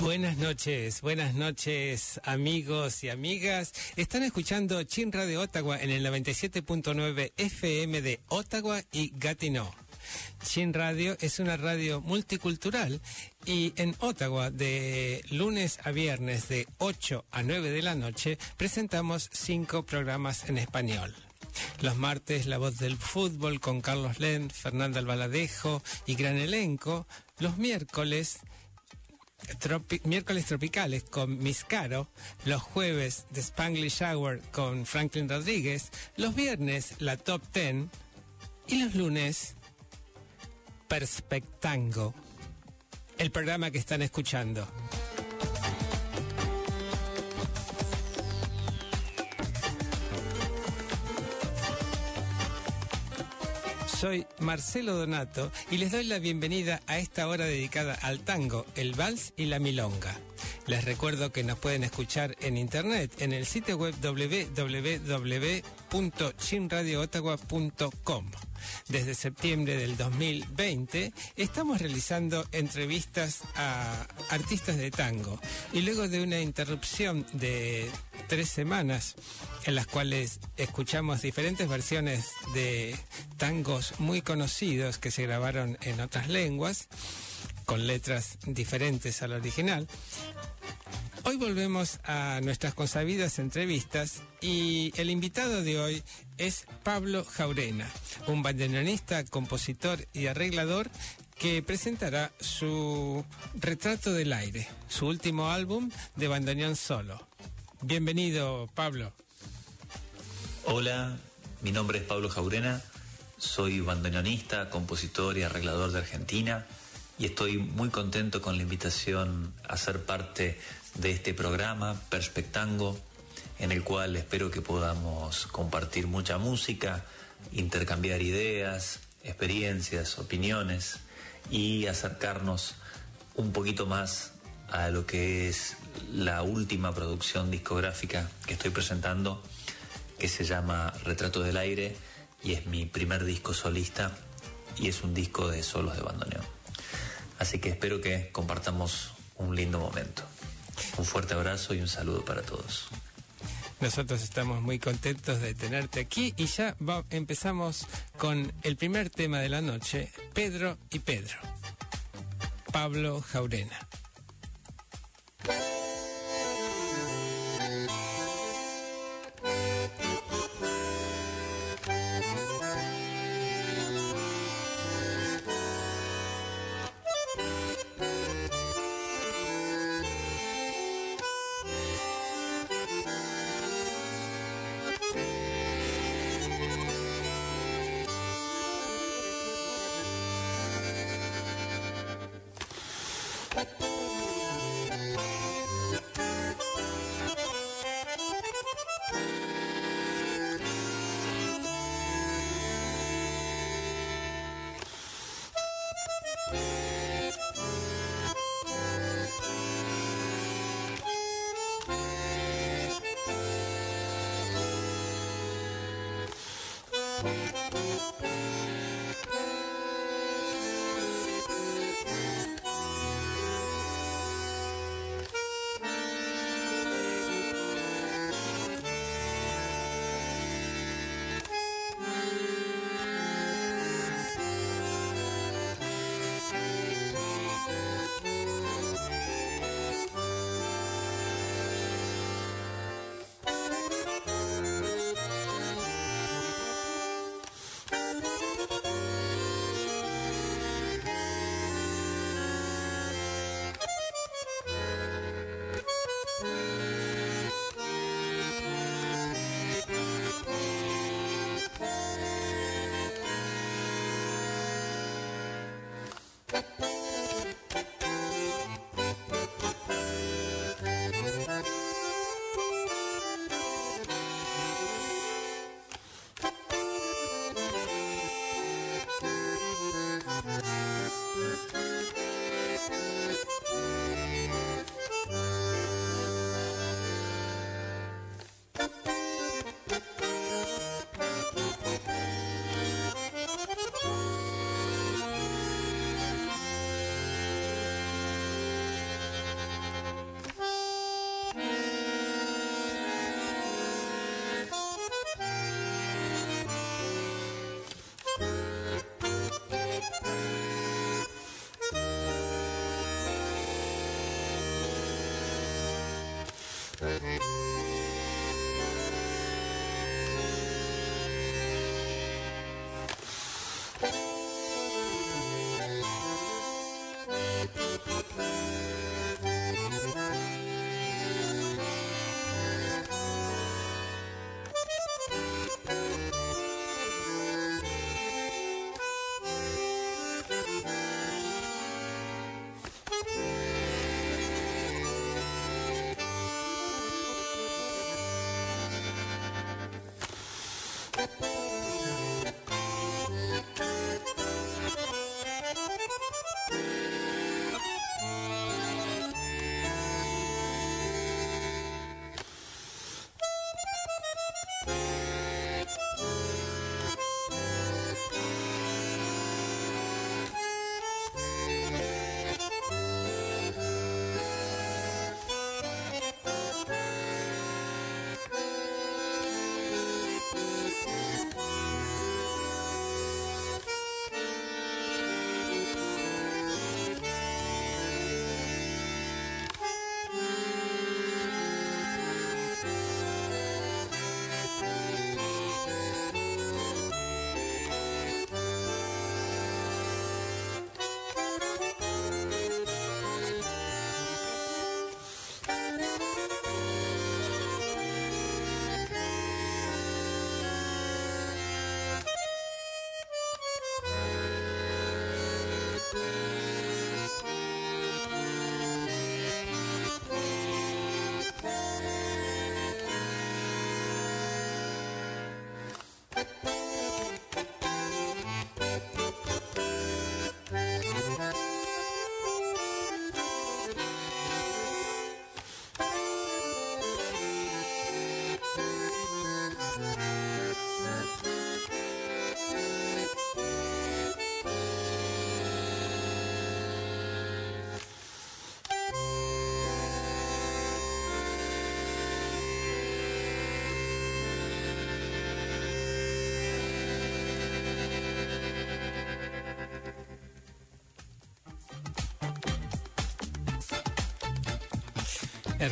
Buenas noches, buenas noches amigos y amigas. Están escuchando Chin Radio Ottawa en el 97.9 FM de Ottawa y Gatineau. Chin Radio es una radio multicultural y en Ottawa de lunes a viernes de 8 a 9 de la noche presentamos cinco programas en español. Los martes La Voz del Fútbol con Carlos Lent, Fernanda Albaladejo y gran elenco. Los miércoles miércoles tropicales con Miss Caro, los jueves de Spanglish Hour con Franklin Rodríguez, los viernes la Top Ten y los lunes Perspectango, el programa que están escuchando. Soy Marcelo Donato y les doy la bienvenida a esta hora dedicada al tango, el vals y la milonga. Les recuerdo que nos pueden escuchar en internet en el sitio web www.chinradioottawa.com. Desde septiembre del 2020 estamos realizando entrevistas a artistas de tango y luego de una interrupción de tres semanas en las cuales escuchamos diferentes versiones de tangos muy conocidos que se grabaron en otras lenguas, con letras diferentes al original. Hoy volvemos a nuestras consabidas entrevistas y el invitado de hoy es Pablo Jaurena, un bandoneonista, compositor y arreglador que presentará su Retrato del Aire, su último álbum de bandoneón solo. Bienvenido, Pablo. Hola, mi nombre es Pablo Jaurena, soy bandoneonista, compositor y arreglador de Argentina y estoy muy contento con la invitación a ser parte de este programa Perspectango, en el cual espero que podamos compartir mucha música, intercambiar ideas, experiencias, opiniones y acercarnos un poquito más a lo que es la última producción discográfica que estoy presentando, que se llama Retrato del Aire y es mi primer disco solista y es un disco de solos de bandoneón. Así que espero que compartamos un lindo momento. Un fuerte abrazo y un saludo para todos. Nosotros estamos muy contentos de tenerte aquí y ya empezamos con el primer tema de la noche, Pedro y Pedro. Pablo Jaurena.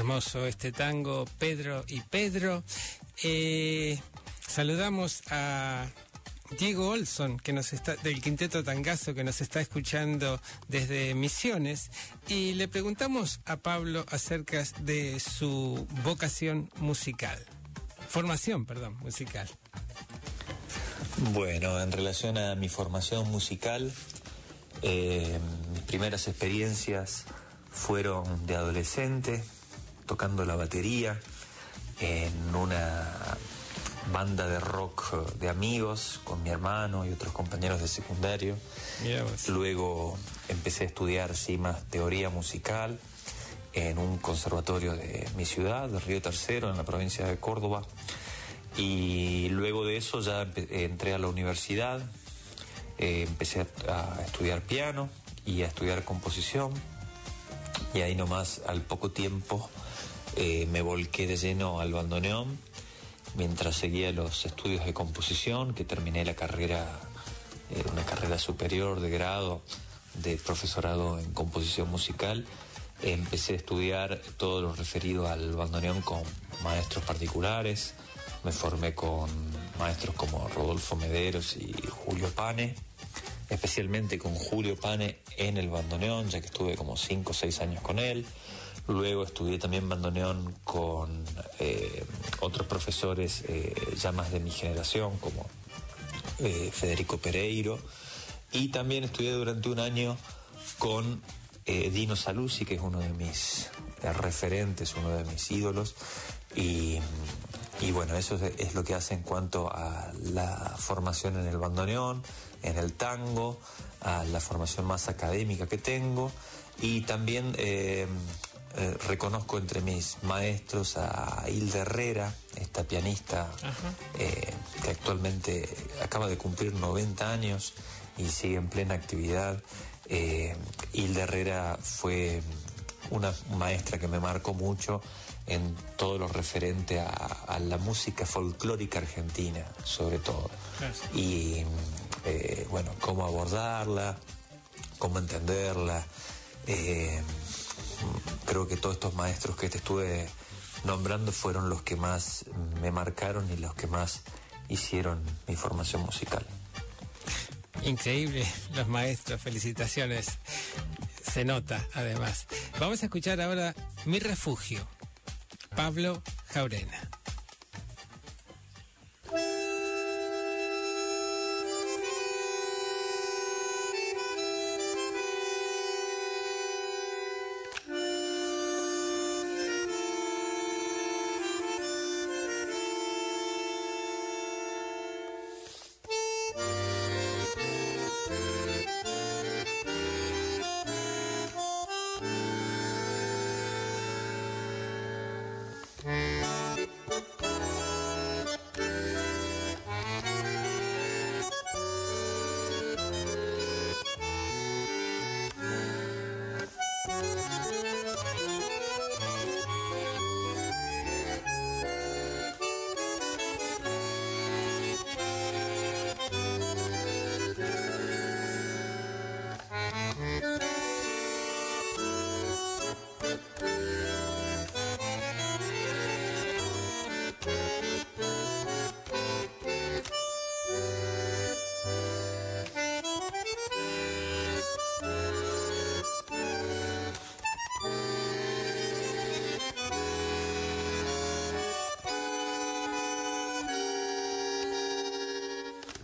Este tango, Pedro y Pedro. Eh, saludamos a Diego Olson, que nos está, del Quinteto Tangazo, que nos está escuchando desde Misiones, y le preguntamos a Pablo acerca de su vocación musical. Formación, perdón, musical. Bueno, en relación a mi formación musical, eh, mis primeras experiencias fueron de adolescente, tocando la batería en una banda de rock de amigos con mi hermano y otros compañeros de secundario. Luego empecé a estudiar sí, más teoría musical en un conservatorio de mi ciudad, de Río Tercero, en la provincia de Córdoba. Y luego de eso ya entré a la universidad, eh, empecé a, a estudiar piano y a estudiar composición. Y ahí nomás, al poco tiempo, eh, me volqué de lleno al bandoneón mientras seguía los estudios de composición, que terminé la carrera, eh, una carrera superior de grado de profesorado en composición musical. Empecé a estudiar todo lo referido al bandoneón con maestros particulares. Me formé con maestros como Rodolfo Mederos y Julio Pane, especialmente con Julio Pane en el bandoneón, ya que estuve como 5 o 6 años con él. Luego estudié también bandoneón con eh, otros profesores eh, ya más de mi generación, como eh, Federico Pereiro. Y también estudié durante un año con Dino Saluzzi, que es uno de mis referentes, uno de mis ídolos. Y, bueno, eso es lo que hace en cuanto a la formación en el bandoneón, en el tango, a la formación más académica que tengo y también reconozco entre mis maestros a Hilda Herrera, esta pianista eh, que actualmente acaba de cumplir 90 años y sigue en plena actividad. Eh, Hilda Herrera fue una maestra que me marcó mucho en todo lo referente a, la música folclórica argentina, sobre todo. Y bueno, cómo abordarla, cómo entenderla creo que todos estos maestros que te estuve nombrando fueron los que más me marcaron y los que más hicieron mi formación musical. Increíble, los maestros, felicitaciones. Se nota, además. Vamos a escuchar ahora Mi Refugio, Pablo Jaurena.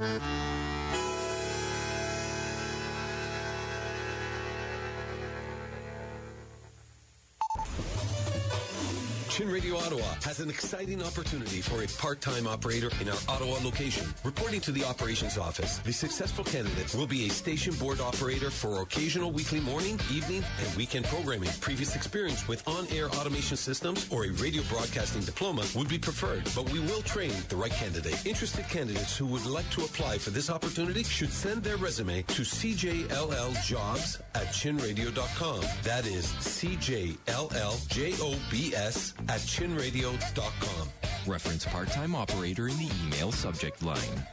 Mm-hmm. Chin Radio Ottawa has an exciting opportunity for a part-time operator in our Ottawa location. Reporting to the operations office, the successful candidate will be a station board operator for occasional weekly morning, evening, and weekend programming. Previous experience with on-air automation systems or a radio broadcasting diploma would be preferred, but we will train the right candidate. Interested candidates who would like to apply for this opportunity should send their resume to cjlljobs at chinradio.com. That is cjlljobs at chinradio.com. Reference part-time operator in the email subject line.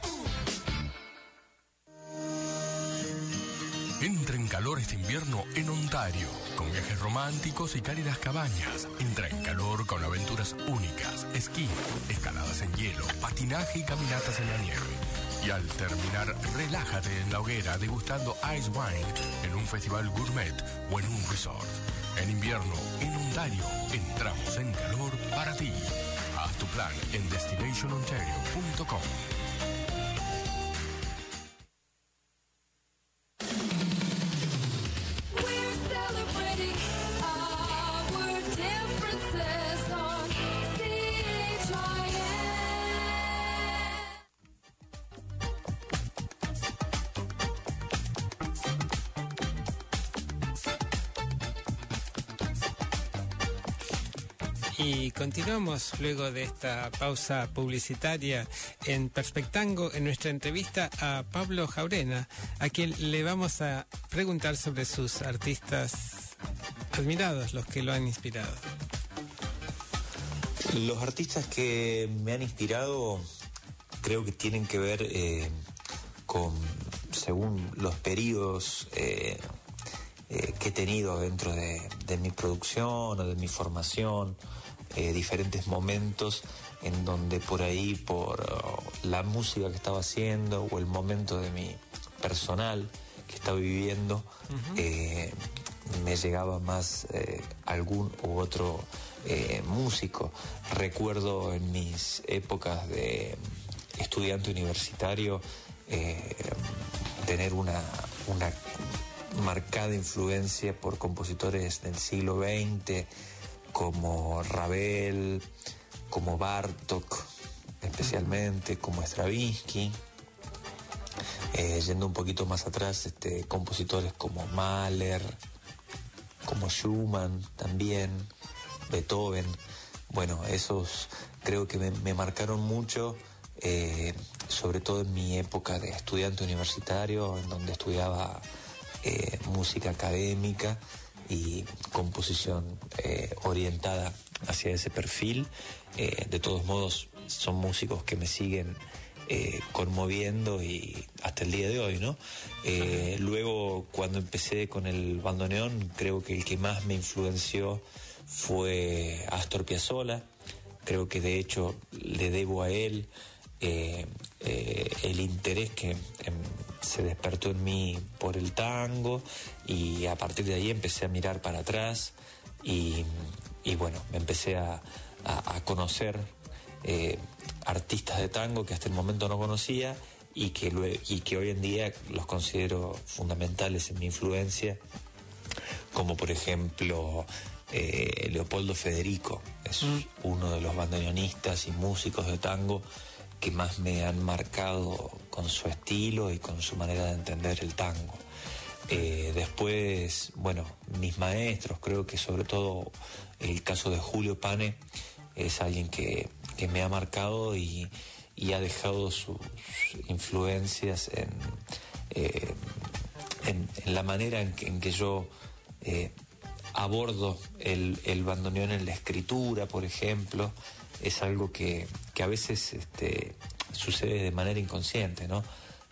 Entra en calor este invierno en Ontario, con viajes románticos y cálidas cabañas. Entra en calor con aventuras únicas, esquí, escaladas en hielo, patinaje y caminatas en la nieve. Y al terminar, relájate en la hoguera degustando ice wine en un festival gourmet o en un resort. En invierno, en Ontario, entramos en calor para ti. Haz tu plan en destinationontario.com. luego de esta pausa publicitaria en Perspectango en nuestra entrevista a Pablo Jaurena, a quien le vamos a preguntar sobre sus artistas admirados, los que lo han inspirado. Los artistas que me han inspirado creo que tienen que ver eh, con, según los periodos eh, eh, que he tenido dentro de, de mi producción o de mi formación, eh, diferentes momentos en donde por ahí, por oh, la música que estaba haciendo o el momento de mi personal que estaba viviendo, eh, me llegaba más eh, algún u otro eh, músico. Recuerdo en mis épocas de estudiante universitario tener una, una marcada influencia por compositores del siglo XX como Ravel, como Bartok especialmente, como Stravinsky. Eh, yendo un poquito más atrás, este, compositores como Mahler, como Schumann también, Beethoven. Bueno, esos creo que me, me marcaron mucho, eh, sobre todo en mi época de estudiante universitario, en donde estudiaba eh, música académica y composición eh, orientada hacia ese perfil. Eh, de todos modos, son músicos que me siguen eh, conmoviendo y hasta el día de hoy, ¿no? Luego, cuando empecé con el bandoneón, creo que el que más me influenció fue Astor Piazzolla. Creo que de hecho le debo a él el interés que em, se despertó en mí por el tango y a partir de ahí empecé a mirar para atrás y, y bueno, me empecé a, a- a conocer eh, artistas de tango que hasta el momento no conocía y que, y que hoy en día los considero fundamentales en mi influencia, como por ejemplo eh, Leopoldo Federico, es uno de los bandoneonistas y músicos de tango que más me han marcado con su estilo y con su manera de entender el tango. Eh, después, bueno, mis maestros, creo que sobre todo el caso de Julio Pane es alguien que, me ha marcado y, ha dejado sus influencias en, eh, la manera en que, yo eh, abordo el bandoneón en la escritura, por ejemplo, es algo que, que a veces este, sucede de manera inconsciente, ¿no?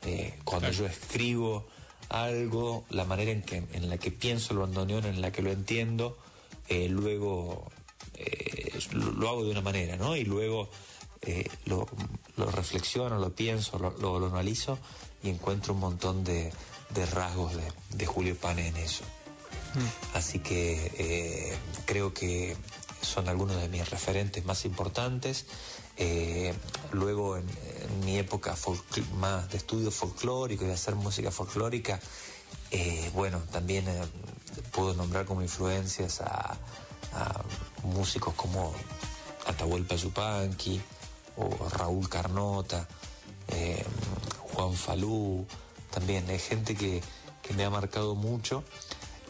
Eh, cuando yo escribo algo, la manera en, que, en la que pienso el bandoneón, en la que lo entiendo, eh, luego eh, lo, lo hago de una manera, ¿no? Y luego lo, lo reflexiono, lo pienso, lo, lo- lo analizo y encuentro un montón de, de rasgos de, de Julio Pane en eso. Así que creo que son algunos de mis referentes más importantes. Eh, luego, en, mi época más de estudio folclórico y de hacer música folclórica, eh, bueno, también eh, puedo nombrar como influencias a, músicos como Atahualpa Yupanqui o Raúl Carnota, Juan Falú, también hay gente que, que me ha marcado mucho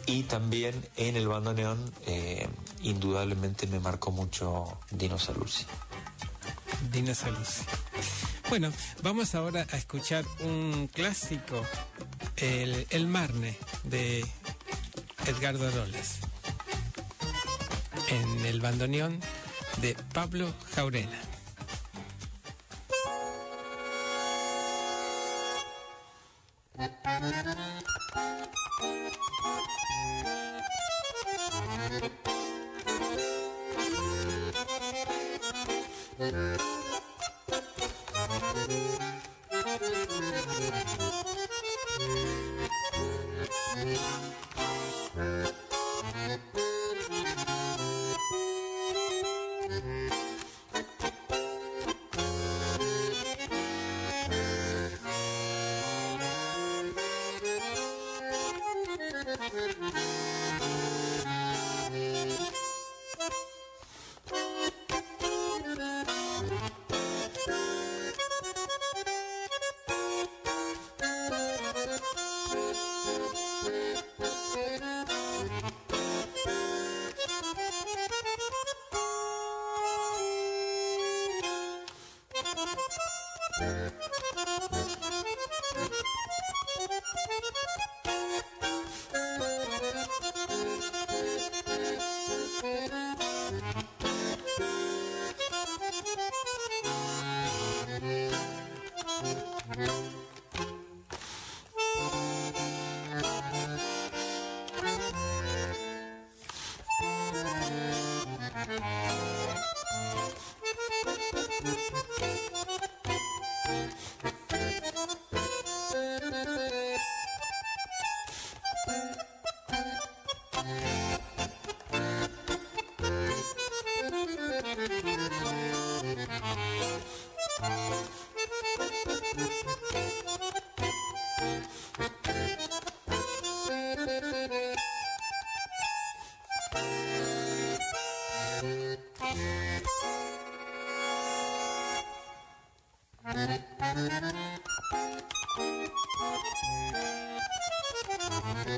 y también en el bandoneón eh, indudablemente me marcó mucho Dino Saluzzi. Dina Saluzzi. Bueno, vamos ahora a escuchar un clásico, el, el Marne, de Edgardo Roles, en el bandoneón de Pablo Jaurena. Mm-hmm.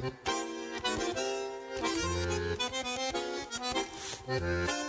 Thank you.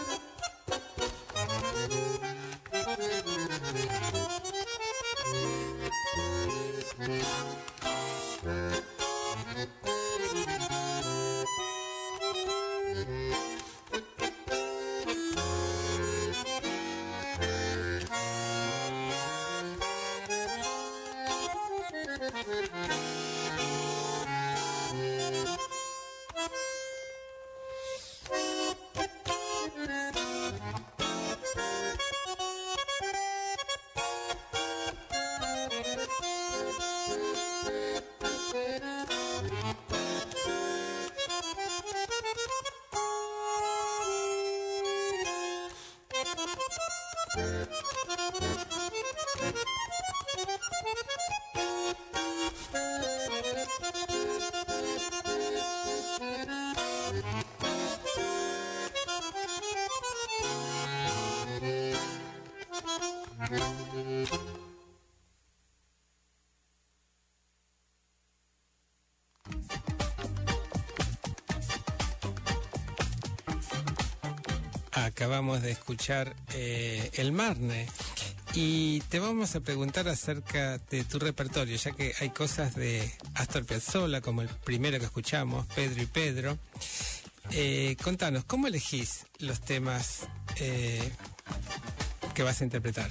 Acabamos de escuchar eh, El Marne y te vamos a preguntar acerca de tu repertorio, ya que hay cosas de Astor Piazzolla, como el primero que escuchamos, Pedro y Pedro. Eh, contanos, ¿cómo elegís los temas eh, que vas a interpretar?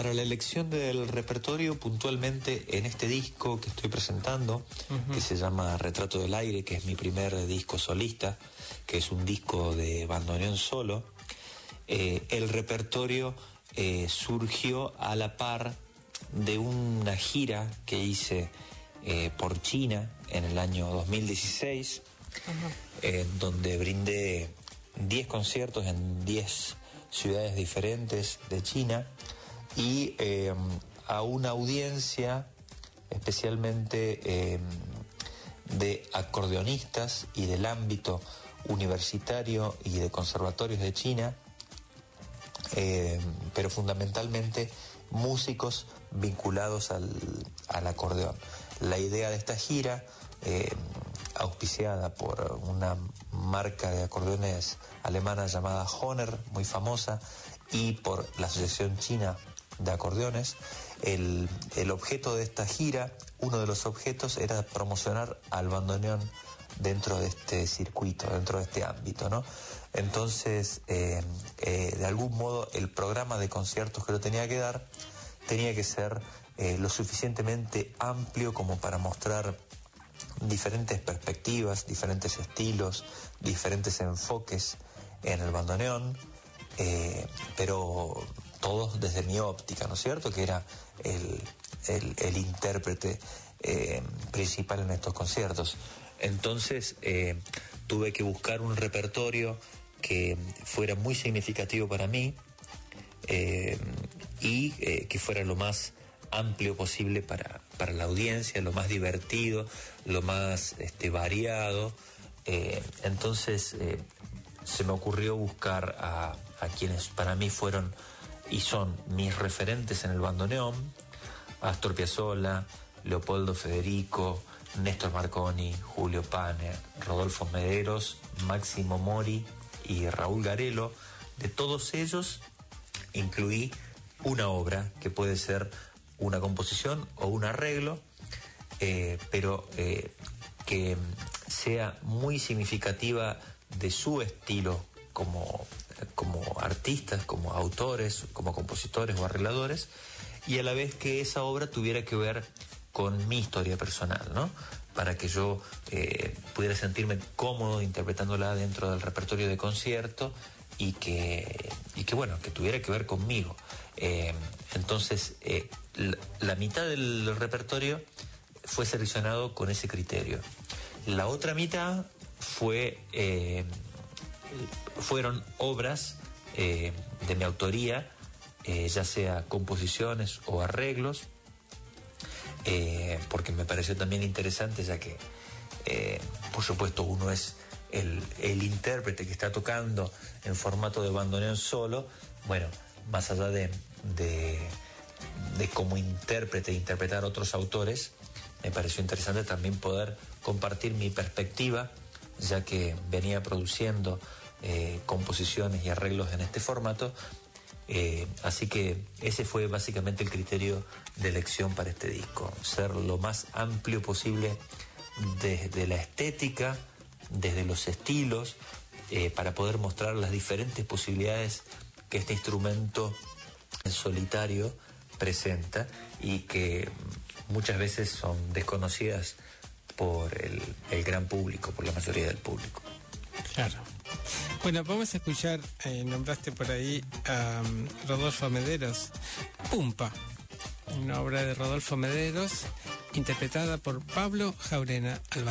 Para la elección del repertorio, puntualmente en este disco que estoy presentando, que se llama Retrato del Aire, que es mi primer disco solista, que es un disco de bandoneón solo, eh, el repertorio eh, surgió a la par de una gira que hice eh, por China en el año 2016, en donde brindé 10 conciertos en 10 ciudades diferentes de China y eh, a una audiencia especialmente eh, de acordeonistas y del ámbito universitario y de conservatorios de China, eh, pero fundamentalmente músicos vinculados al, al acordeón. La idea de esta gira, auspiciada por una marca de acordeones alemana llamada Honer, muy famosa, y por la Asociación China de Acordeones, el, el objeto de esta gira, uno de los objetos era promocionar al bandoneón dentro de este circuito, dentro de este ámbito, ¿no? Entonces, eh, eh, de algún modo, el programa de conciertos que lo tenía que dar tenía que ser eh, lo suficientemente amplio como para mostrar diferentes perspectivas, diferentes estilos, diferentes enfoques en el bandoneón, pero todos desde mi óptica, ¿no es cierto? Que era el, el- intérprete eh, principal en estos conciertos. Entonces eh, tuve que buscar un repertorio que fuera muy significativo para mí eh, y que fuera lo más amplio posible para, para la audiencia, lo más divertido, lo más este, variado. Entonces se me ocurrió buscar a quienes para mí fueron y son mis referentes en el bandoneón, Astor Piazzolla, Leopoldo Federico, Néstor Marconi, Julio Pane, Rodolfo Mederos, Máximo Mori y Raúl Garelo. De todos ellos incluí una obra que puede ser una composición o un arreglo, eh, pero eh, que sea muy significativa de su estilo como, como artistas, como autores, como compositores o arregladores, y a la vez que esa obra tuviera que ver con mi historia personal, ¿no? Para que yo eh, pudiera sentirme cómodo interpretándola dentro del repertorio de concierto y que, y que bueno, que tuviera que ver conmigo. Eh, entonces, eh, la, la mitad del repertorio fue seleccionado con ese criterio. La otra mitad fue, fueron obras eh, de mi autoría, eh, ya sea composiciones o arreglos, eh, porque me pareció también interesante, ya que, por supuesto, uno es el, el intérprete que está tocando en formato de bandoneón solo, bueno, más allá de, de, de como intérprete interpretar otros autores, me pareció interesante también poder compartir mi perspectiva, ya que venía produciendo eh, composiciones y arreglos en este formato. Eh, así que ese fue básicamente el criterio de elección para este disco, ser lo más amplio posible desde la estética, desde los estilos, eh, para poder mostrar las diferentes posibilidades que este instrumento en solitario presenta y que muchas veces son desconocidas por el, el gran público, por la mayoría del público. Claro. Bueno, vamos a escuchar, eh, nombraste por ahí a um, Rodolfo Mederos, Pumpa, una obra de Rodolfo Mederos interpretada por Pablo Jaurena al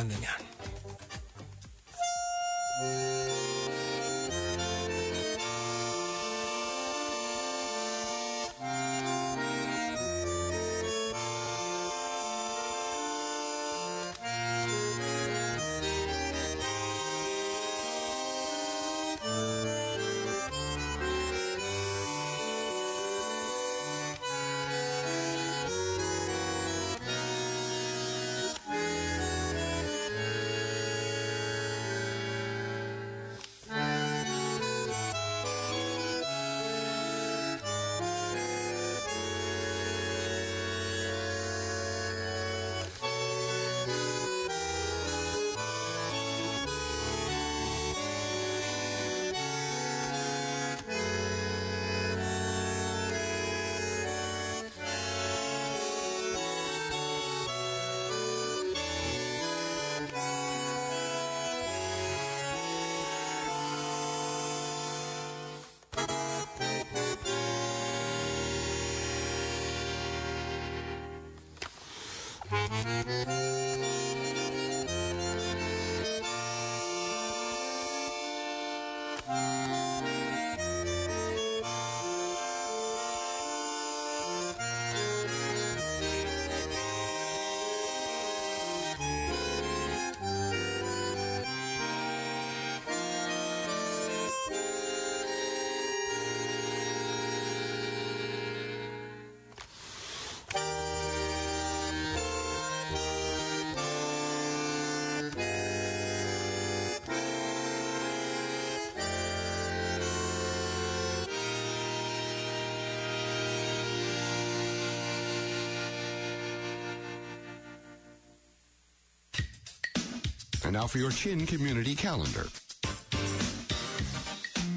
And now for your Chin Community Calendar.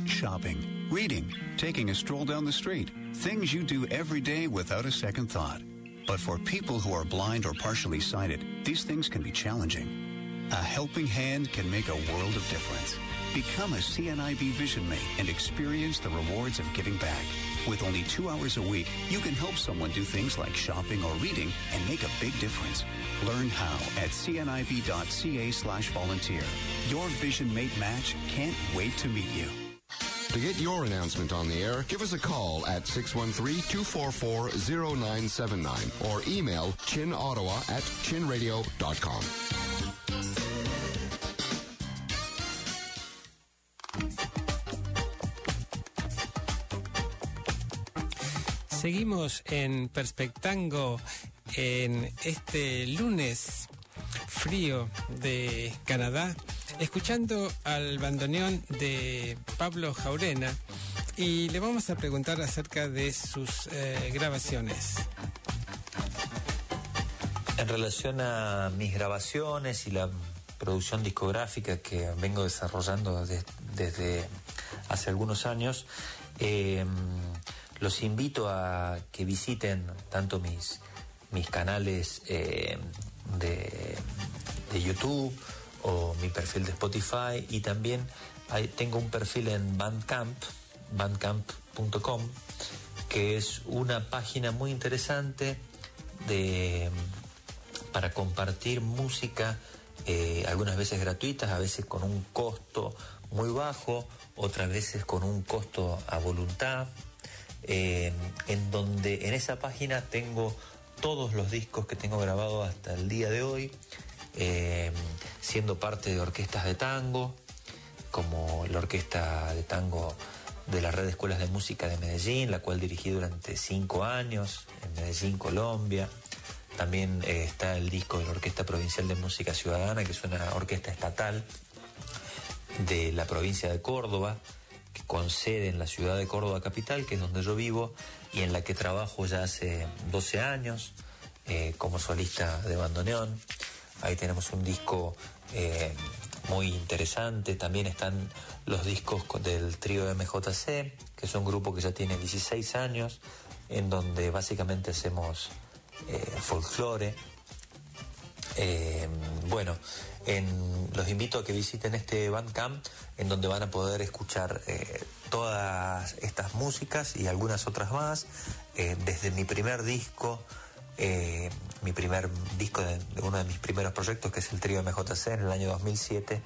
Shopping, reading, taking a stroll down the street. Things you do every day without a second thought. But for people who are blind or partially sighted, these things can be challenging. A helping hand can make a world of difference. Become a CNIB Vision Mate and experience the rewards of giving back. With only two hours a week, you can help someone do things like shopping or reading and make a big difference. Learn how at cnib.ca slash volunteer. Your Vision Mate match can't wait to meet you. To get your announcement on the air, give us a call at 613-244-0979 or email chinottawa at chinradio.com. Seguimos en Perspectango en este lunes frío de Canadá, escuchando al bandoneón de Pablo Jaurena y le vamos a preguntar acerca de sus eh, grabaciones. En relación a mis grabaciones y la producción discográfica que vengo desarrollando de- desde hace algunos años, eh, los invito a que visiten tanto mis, mis canales eh, de, de YouTube o mi perfil de Spotify. Y también tengo un perfil en Bandcamp, bandcamp.com, que es una página muy interesante de, para compartir música, eh, algunas veces gratuitas, a veces con un costo muy bajo, otras veces con un costo a voluntad, en donde en esa página tengo todos los discos que tengo grabados hasta el día de hoy, eh, siendo parte de orquestas de tango, como la Orquesta de Tango de la Red de Escuelas de Música de Medellín, la cual dirigí durante cinco años en Medellín, Colombia. También eh, está el disco de la Orquesta Provincial de Música Ciudadana, que es una orquesta estatal de la provincia de Córdoba, con sede en la ciudad de Córdoba capital, que es donde yo vivo, y en la que trabajo ya hace 12 años eh, como solista de bandoneón. Ahí tenemos un disco eh, muy interesante. También están los discos co- del trío MJC, que es un grupo que ya tiene 16 años, en donde básicamente hacemos eh, folclore. Eh, bueno, en- los invito a que visiten este Bandcamp, en donde van a poder escuchar eh, todas estas músicas y algunas otras más, eh, desde mi primer disco, eh, mi primer disco de, uno de mis primeros proyectos, que es el trío MJC en el año 2007,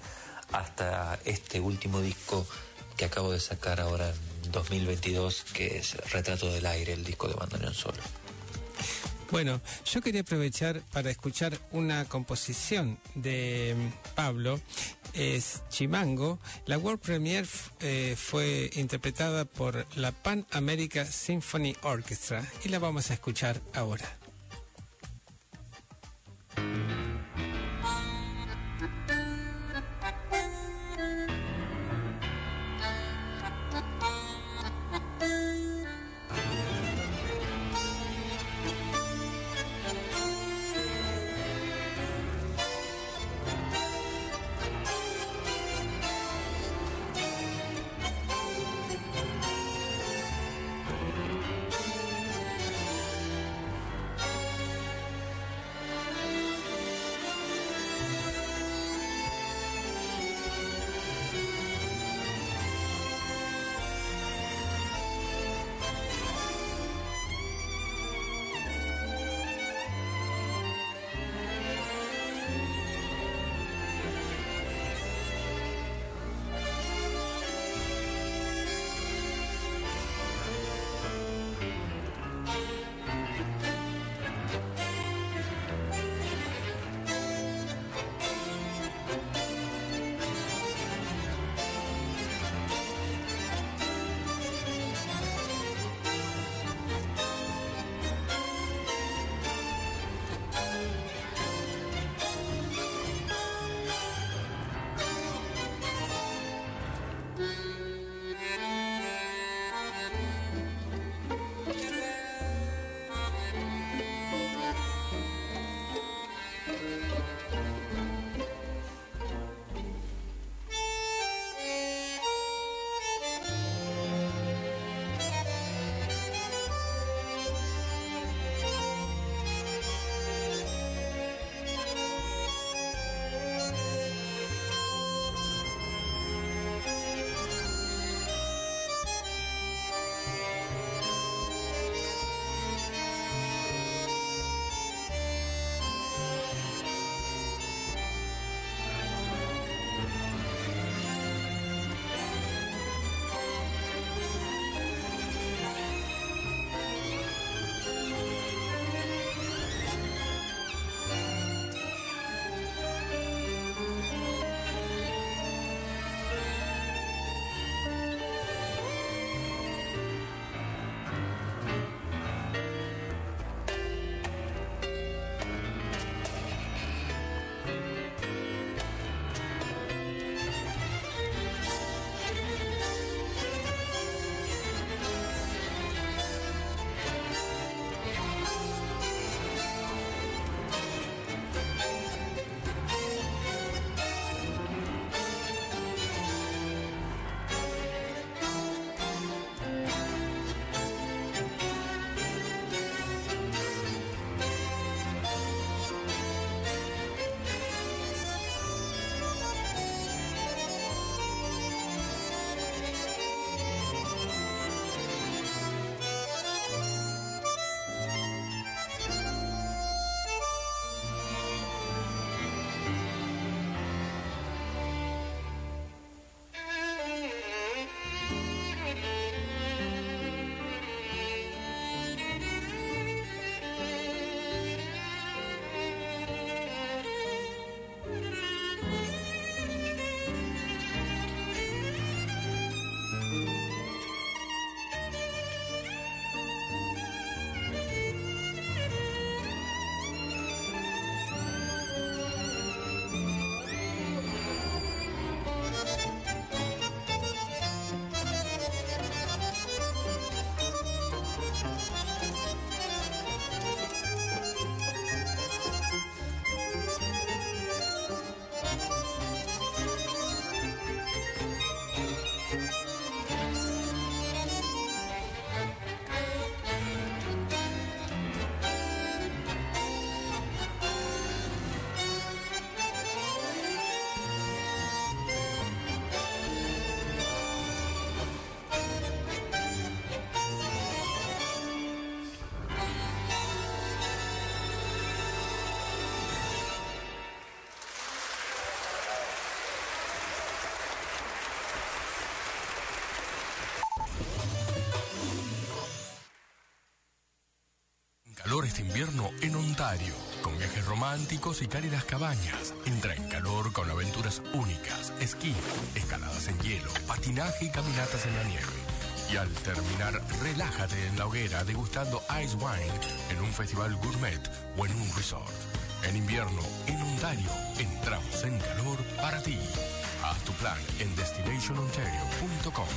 hasta este último disco que acabo de sacar ahora en 2022, que es Retrato del Aire, el disco de bandoneón solo. Bueno, yo quería aprovechar para escuchar una composición de mm, Pablo, es Chimango. La World Premiere eh, fue interpretada por la Pan America Symphony Orchestra y la vamos a escuchar ahora. Invierno en Ontario. Con viajes románticos y cálidas cabañas. Entra en calor con aventuras únicas, esquí, escaladas en hielo, patinaje y caminatas en la nieve. Y al terminar, relájate en la hoguera degustando ice wine en un festival gourmet o en un resort. En invierno, en Ontario, entramos en calor para ti. Haz tu plan en destinationontario.com.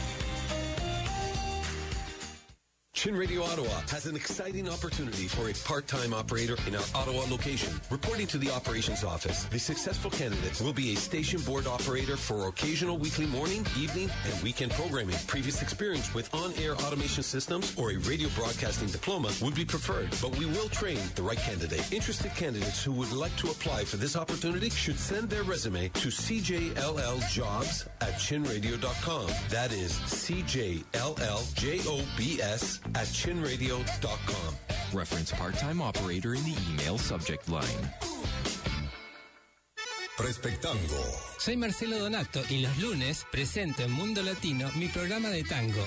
Chin Radio Ottawa has an exciting opportunity for a part-time operator in our Ottawa location. Reporting to the operations office, the successful candidate will be a station board operator for occasional weekly morning, evening, and weekend programming. Previous experience with on-air automation systems or a radio broadcasting diploma would be preferred, but we will train the right candidate. Interested candidates who would like to apply for this opportunity should send their resume to cjlljobs at chinradio.com. That is cjlljobs at chinradio.com. Reference part-time operator in the email subject line. Respectango. Soy Marcelo Donato y los lunes presento en Mundo Latino mi programa de tango.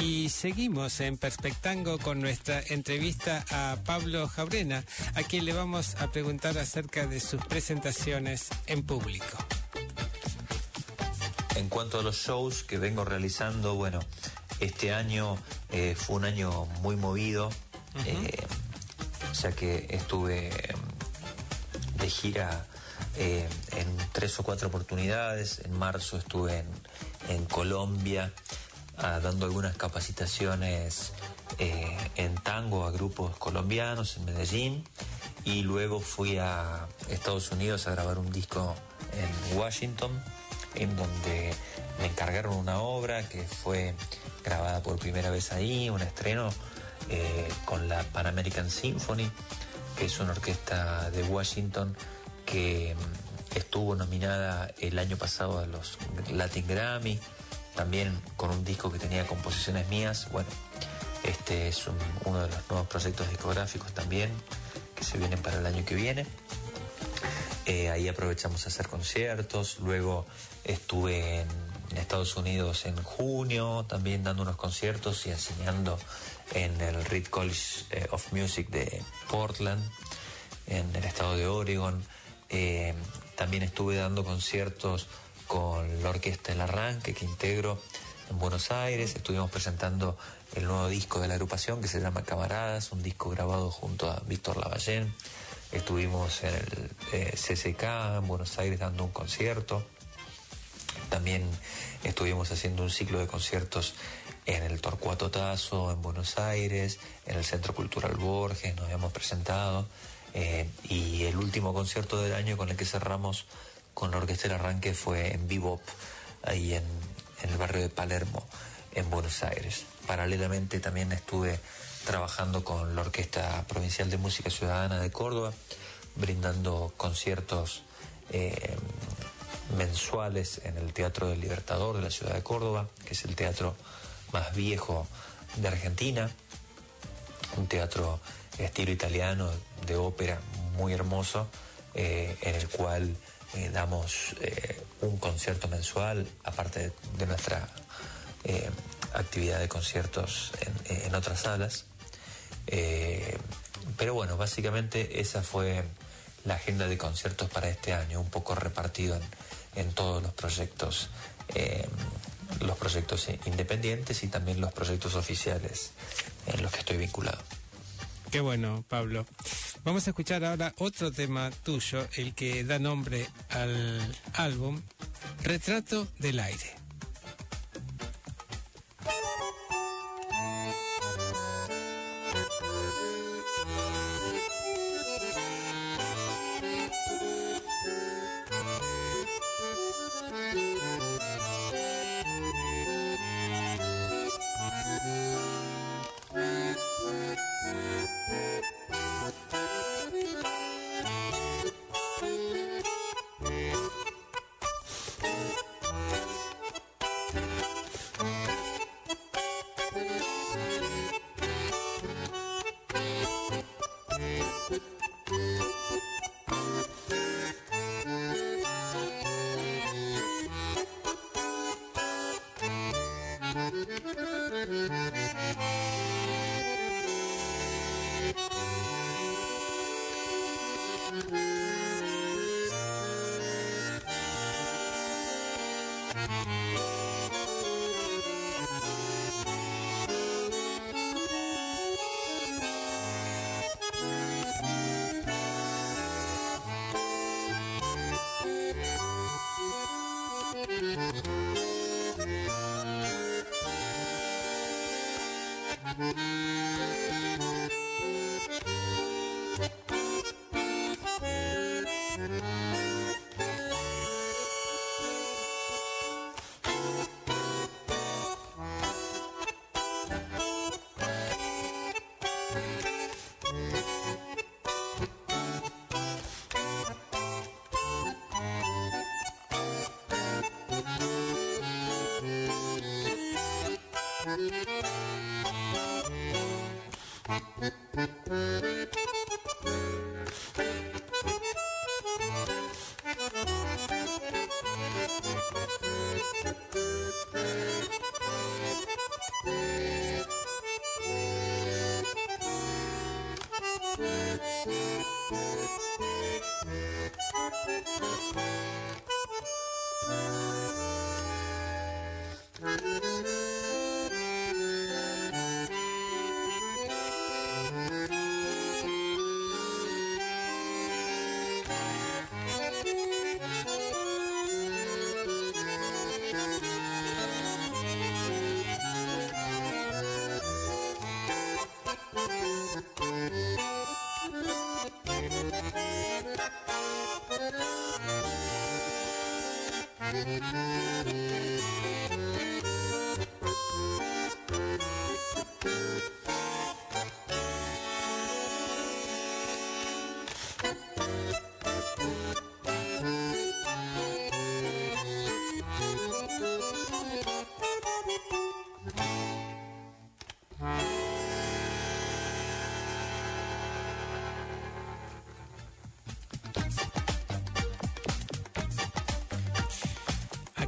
Y seguimos en Perspectango con nuestra entrevista a Pablo Jaurena, a quien le vamos a preguntar acerca de sus presentaciones en público. En cuanto a los shows que vengo realizando, bueno, este año eh, fue un año muy movido, eh, ya que estuve eh, de gira eh, en tres o cuatro oportunidades. En marzo estuve en, en Colombia dando algunas capacitaciones eh, en tango a grupos colombianos en Medellín y luego fui a Estados Unidos a grabar un disco en Washington en donde me encargaron una obra que fue grabada por primera vez ahí, un estreno eh, con la Pan American Symphony, que es una orquesta de Washington que mm, estuvo nominada el año pasado a los Latin Grammy, también con un disco que tenía composiciones mías. Bueno, este es un- uno de los nuevos proyectos discográficos también que se vienen para el año que viene. Eh, ahí aprovechamos a hacer conciertos. Luego estuve en, en Estados Unidos en junio, también dando unos conciertos y enseñando en el Reed College eh, of Music de Portland, en el estado de Oregon. Eh, también estuve dando conciertos con la orquesta El Arranque que integro en Buenos Aires. Estuvimos presentando el nuevo disco de la agrupación que se llama Camaradas, un disco grabado junto a Víctor Lavallén. Estuvimos en el eh, CCK en Buenos Aires dando un concierto. También estuvimos haciendo un ciclo de conciertos en el Torcuato Tazo, en Buenos Aires, en el Centro Cultural Borges, nos habíamos presentado. eh, y el último concierto del año con el que cerramos con la Orquesta del Arranque fue en Bebop, ahí en, el barrio de Palermo, en Buenos Aires. Paralelamente también estuve trabajando con la Orquesta Provincial de Música Ciudadana de Córdoba, brindando conciertos eh, mensuales en el Teatro del Libertador de la ciudad de Córdoba, que es el teatro más viejo de Argentina, un teatro estilo italiano de ópera muy hermoso, eh, en el cual eh, damos eh, un concierto mensual, aparte de, nuestra eh, actividad de conciertos en, otras salas. Pero bueno, básicamente esa fue la agenda de conciertos para este año, un poco repartido en, todos los proyectos, los proyectos independientes y también los proyectos oficiales en los que estoy vinculado. Qué bueno, Pablo. Vamos a escuchar ahora otro tema tuyo, el que da nombre al álbum, Retrato del Aire. Mm-hmm.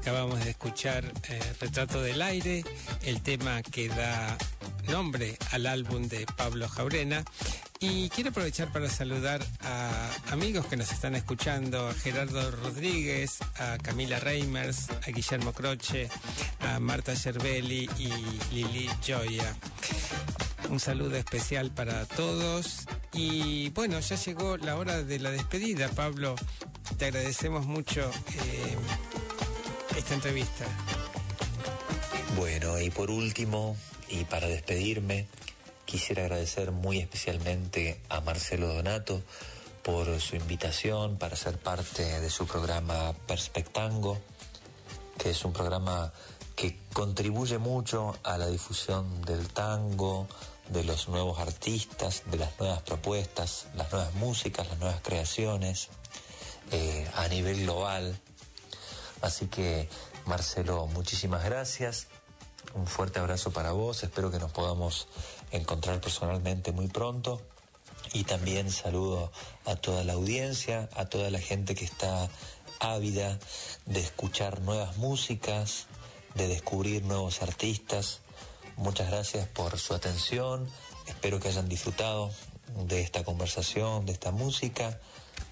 Acabamos de escuchar eh, Retrato del Aire, el tema que da nombre al álbum de Pablo Jaurena. Y quiero aprovechar para saludar a amigos que nos están escuchando, a Gerardo Rodríguez, a Camila Reimers, a Guillermo Croce, a Marta Cervelli y Lili Joya. Un saludo especial para todos. Y bueno, ya llegó la hora de la despedida, Pablo. Te agradecemos mucho eh, esta entrevista. Bueno, y por último, y para despedirme, quisiera agradecer muy especialmente a Marcelo Donato por su invitación para ser parte de su programa Perspectango, que es un programa que contribuye mucho a la difusión del tango, de los nuevos artistas, de las nuevas propuestas, las nuevas músicas, las nuevas creaciones eh, a nivel global. Así que, Marcelo, muchísimas gracias. Un fuerte abrazo para vos. Espero que nos podamos encontrar personalmente muy pronto. Y también saludo a toda la audiencia, a toda la gente que está ávida de escuchar nuevas músicas, de descubrir nuevos artistas. Muchas gracias por su atención. Espero que hayan disfrutado de esta conversación, de esta música.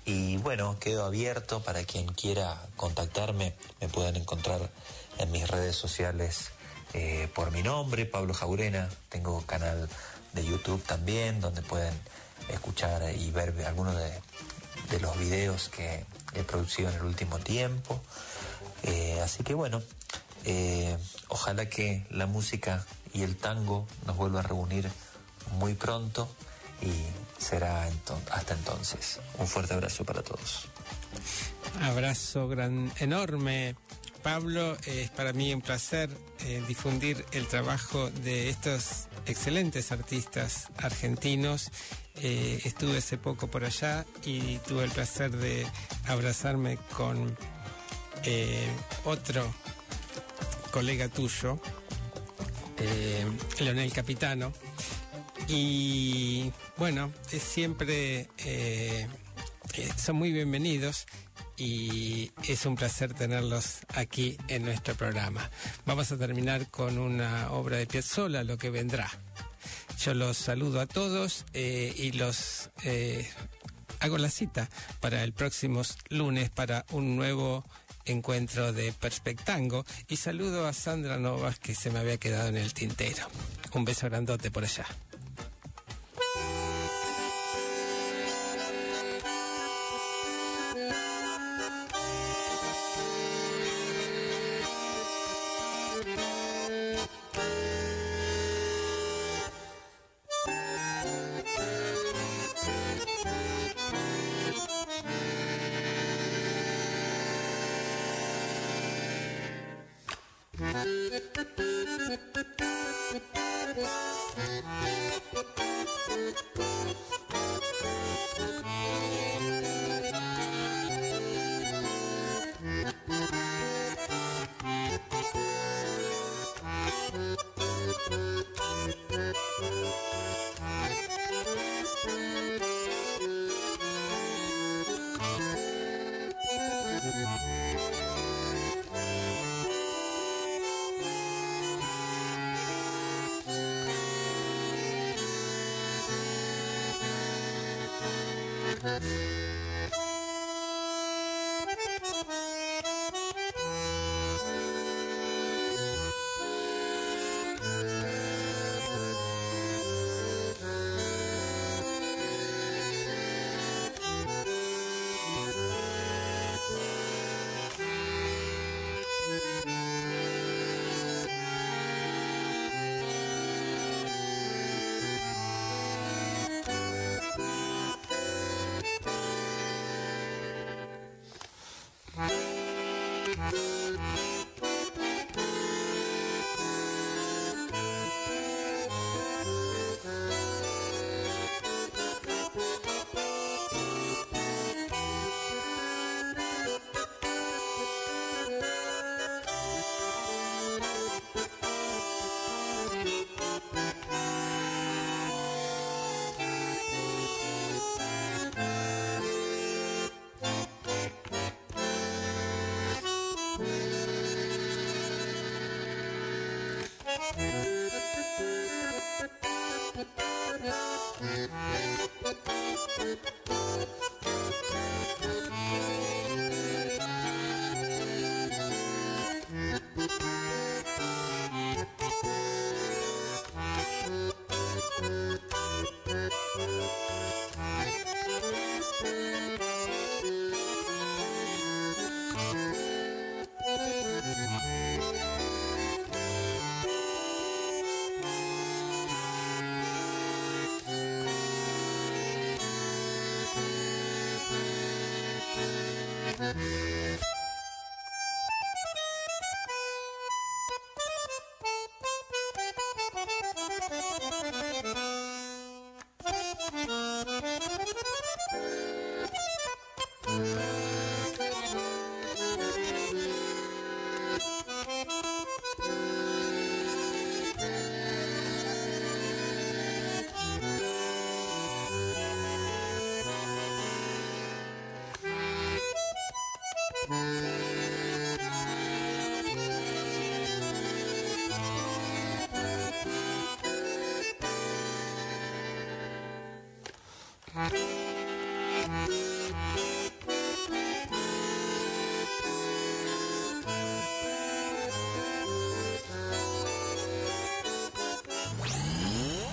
Y bueno, quedo abierto para quien quiera contactarme. Me pueden encontrar en mis redes sociales eh, por mi nombre, Pablo Jaurena. Tengo canal de YouTube también, donde pueden escuchar y ver algunos de, los videos que he producido en el último tiempo. Eh, así que bueno, eh, ojalá que la música y el tango nos vuelvan a reunir muy pronto y será hasta entonces. Un fuerte abrazo para todos. Abrazo gran, enorme. Pablo, eh, es para mí un placer eh, difundir el trabajo de estos excelentes artistas argentinos. Eh, estuve hace poco por allá y tuve el placer de abrazarme con otro colega tuyo, Leonel Capitano. Y bueno, es siempre eh, eh, son muy bienvenidos y es un placer tenerlos aquí en nuestro programa. Vamos a terminar con una obra de Piazzolla, Lo que vendrá. Yo los saludo a todos eh, y los hago la cita para el próximo lunes para un nuevo encuentro de Perspectango y saludo a Sandra Novas que se me había quedado en el tintero. Un beso grandote por allá.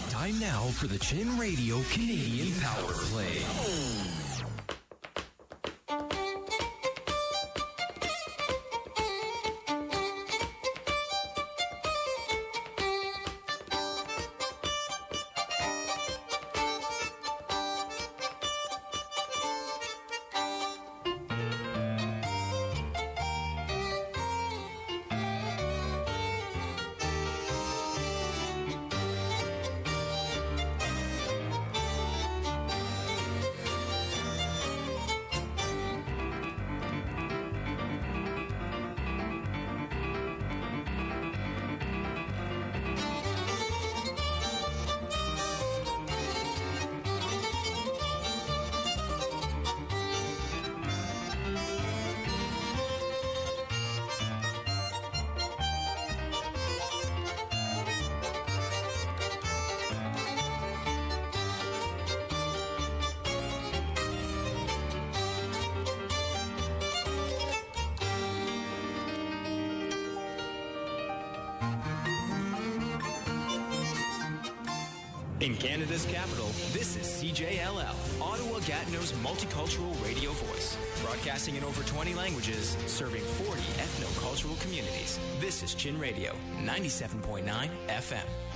Time now for the Chin Radio Canadian Power Play. 97.9 FM.